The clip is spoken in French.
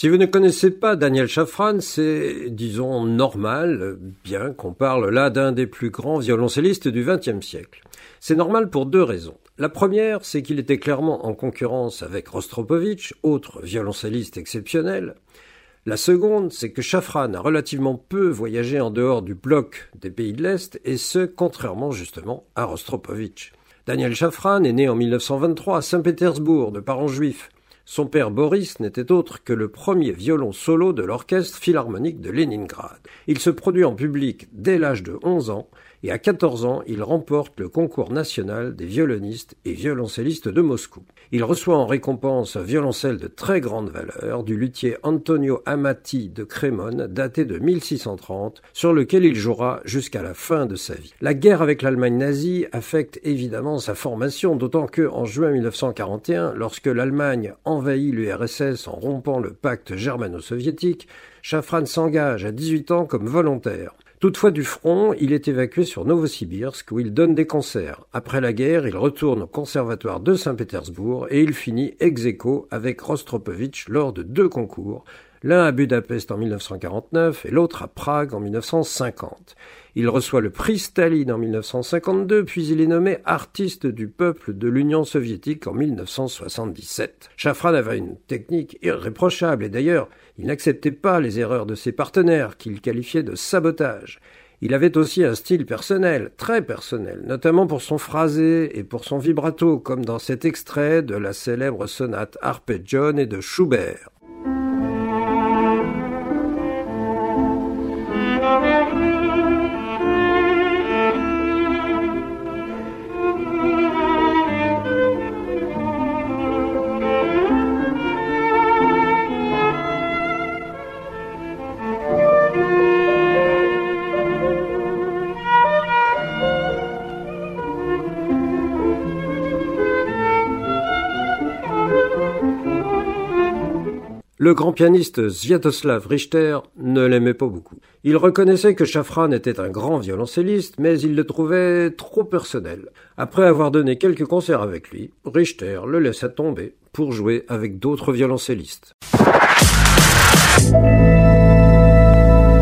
Si vous ne connaissez pas Daniel Chafran, c'est, disons, normal, bien qu'on parle là d'un des plus grands violoncellistes du XXe siècle. C'est normal pour deux raisons. La première, c'est qu'il était clairement en concurrence avec Rostropovitch, autre violoncelliste exceptionnel. La seconde, c'est que Chafran a relativement peu voyagé en dehors du bloc des pays de l'Est, et ce, contrairement justement à Rostropovitch. Daniel Chafran est né en 1923 à Saint-Pétersbourg, de parents juifs. Son père Boris n'était autre que le premier violon solo de l'orchestre philharmonique de Leningrad. Il se produit en public dès l'âge de 11 ans et à 14 ans, il remporte le concours national des violonistes et violoncellistes de Moscou. Il reçoit en récompense un violoncelle de très grande valeur du luthier Antonio Amati de Crémone, daté de 1630, sur lequel il jouera jusqu'à la fin de sa vie. La guerre avec l'Allemagne nazie affecte évidemment sa formation, d'autant que, en juin 1941, lorsque l'Allemagne envahit l'URSS en rompant le pacte germano-soviétique, Chafran s'engage à 18 ans comme volontaire. Toutefois du front, il est évacué sur Novosibirsk où il donne des concerts. Après la guerre, il retourne au conservatoire de Saint-Pétersbourg et il finit ex aequo avec Rostropovitch lors de deux concours, l'un à Budapest en 1949 et l'autre à Prague en 1950. Il reçoit le prix Staline en 1952, puis il est nommé artiste du peuple de l'Union soviétique en 1977. Chafran avait une technique irréprochable et d'ailleurs, il n'acceptait pas les erreurs de ses partenaires qu'il qualifiait de sabotage. Il avait aussi un style personnel, très personnel, notamment pour son phrasé et pour son vibrato, comme dans cet extrait de la célèbre sonate Arpeggione de Schubert. Le grand pianiste Sviatoslav Richter ne l'aimait pas beaucoup. Il reconnaissait que Chafran était un grand violoncelliste, mais il le trouvait trop personnel. Après avoir donné quelques concerts avec lui, Richter le laissa tomber pour jouer avec d'autres violoncellistes.